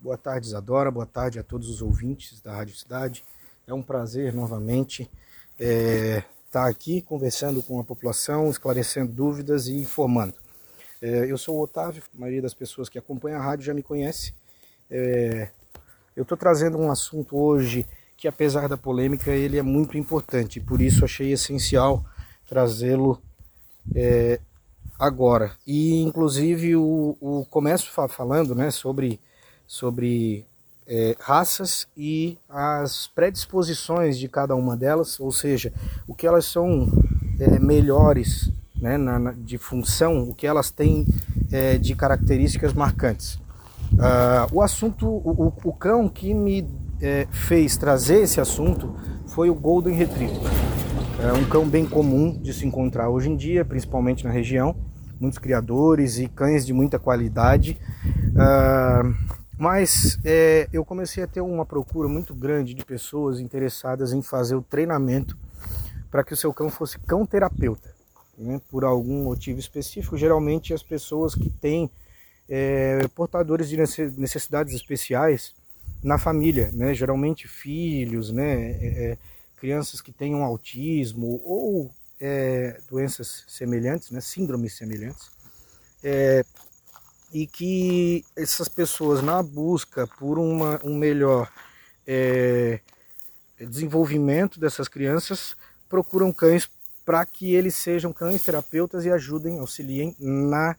Boa tarde, Isadora. Boa tarde a todos os ouvintes da Rádio Cidade. É um prazer novamente é, estar aqui conversando com a população, esclarecendo dúvidas e informando. É, eu sou o Otávio, a maioria das pessoas que acompanham a rádio já me conhece. É, eu estou trazendo um assunto hoje que, apesar da polêmica, ele é muito importante. Por isso achei essencial trazê-lo é, agora. E, inclusive, o, o começo falando né, sobre sobre é, raças e as predisposições de cada uma delas, ou seja, o que elas são é, melhores né, na, na, de função, o que elas têm é, de características marcantes. Uh, o assunto, o, o, cão que me é, fez trazer esse assunto foi o Golden Retriever. É um cão bem comum de se encontrar hoje em dia, principalmente na região. Muitos criadores e cães de muita qualidade. Uh, mas é, eu comecei a ter uma procura muito grande de pessoas interessadas em fazer o treinamento para que o seu cão fosse cão terapeuta, né? por algum motivo específico. Geralmente as pessoas que têm é, portadores de necessidades especiais na família, né? geralmente filhos, né? É, é crianças que tenham autismo ou é, doenças semelhantes, né? síndromes semelhantes. E que essas pessoas na busca por uma, um melhor é, desenvolvimento dessas crianças procuram cães para que eles sejam cães terapeutas e ajudem, auxiliem na,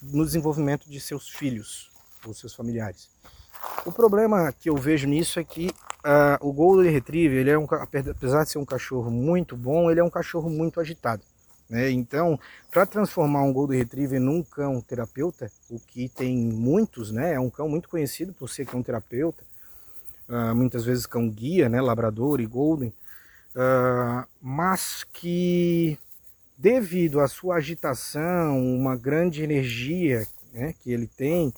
no desenvolvimento de seus filhos ou seus familiares. O problema que eu vejo nisso é que uh, o Golden Retriever, ele é um, apesar de ser um cachorro muito bom, ele é um cachorro muito agitado. Né? Então, para transformar um Golden Retriever num cão terapeuta, o que tem muitos, né? é um cão muito conhecido por ser cão terapeuta, uh, muitas vezes cão guia, né? labrador e golden, uh, mas que devido à sua agitação, uma grande energia né, que ele tem,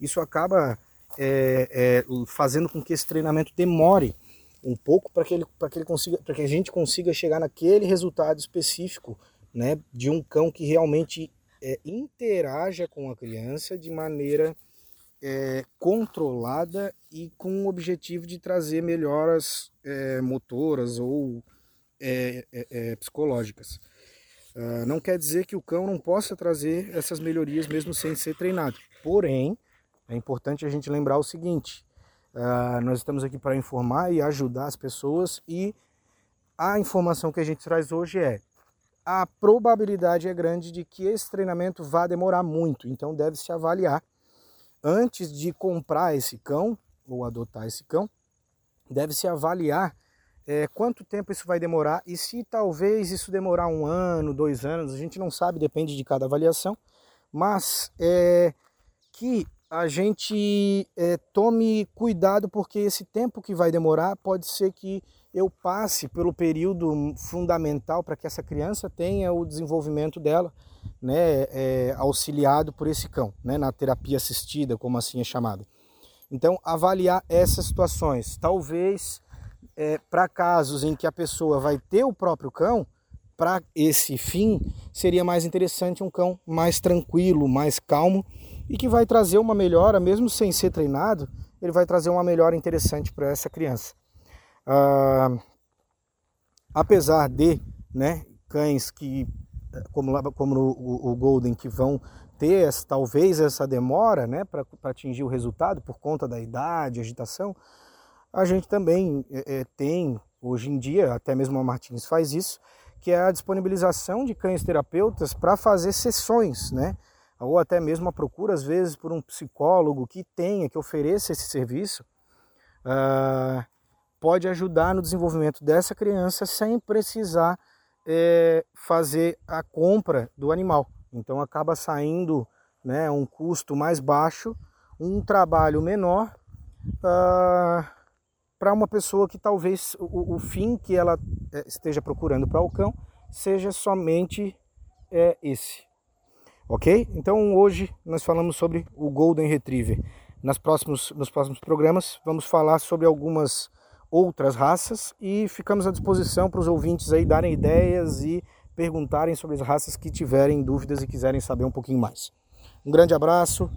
isso acaba é, é, fazendo com que esse treinamento demore um pouco para que ele, para que ele consiga, para que a gente consiga chegar naquele resultado específico né, de um cão que realmente é, interaja com a criança de maneira é, controlada e com o objetivo de trazer melhoras é, motoras ou psicológicas. Uh, não quer dizer que o cão não possa trazer essas melhorias mesmo sem ser treinado. Porém, é importante a gente lembrar o seguinte: uh, nós estamos aqui para informar e ajudar as pessoas e a informação que a gente traz hoje é a probabilidade é grande de que esse treinamento vá demorar muito. Então deve-se avaliar antes de comprar esse cão ou adotar esse cão, deve-se avaliar é, quanto tempo isso vai demorar e se talvez isso demorar um ano, dois anos, a gente não sabe, depende de cada avaliação, mas é, que a gente é, tome cuidado porque esse tempo que vai demorar pode ser que eu passe pelo período fundamental para que essa criança tenha o desenvolvimento dela, né, é, auxiliado por esse cão, né, na terapia assistida, como assim é chamada. Então, avaliar essas situações. Talvez é, para casos em que a pessoa vai ter o próprio cão, para esse fim, seria mais interessante um cão mais tranquilo, mais calmo e que vai trazer uma melhora, mesmo sem ser treinado, ele vai trazer uma melhora interessante para essa criança. Ah, apesar de né, cães que, como, como o, o Golden, que vão ter essa, talvez essa demora né, para atingir o resultado por conta da idade, agitação, a gente também é, é, tem, hoje em dia, até mesmo a Martins faz isso, que é a disponibilização de cães terapeutas para fazer sessões, né? ou até mesmo a procura, às vezes, por um psicólogo que tenha, que ofereça esse serviço. Uh, pode ajudar no desenvolvimento dessa criança sem precisar é, fazer a compra do animal. Então acaba saindo né, um custo mais baixo, um trabalho menor uh, ah, para uma pessoa que talvez o, o, fim que ela é, esteja procurando para o cão seja somente é, esse. Ok? Então hoje nós falamos sobre o Golden Retriever. Nas próximos, nos próximos programas vamos falar sobre algumas outras raças e ficamos à disposição para os ouvintes aí darem ideias e perguntarem sobre as raças que tiverem dúvidas e quiserem saber um pouquinho mais. Um grande abraço,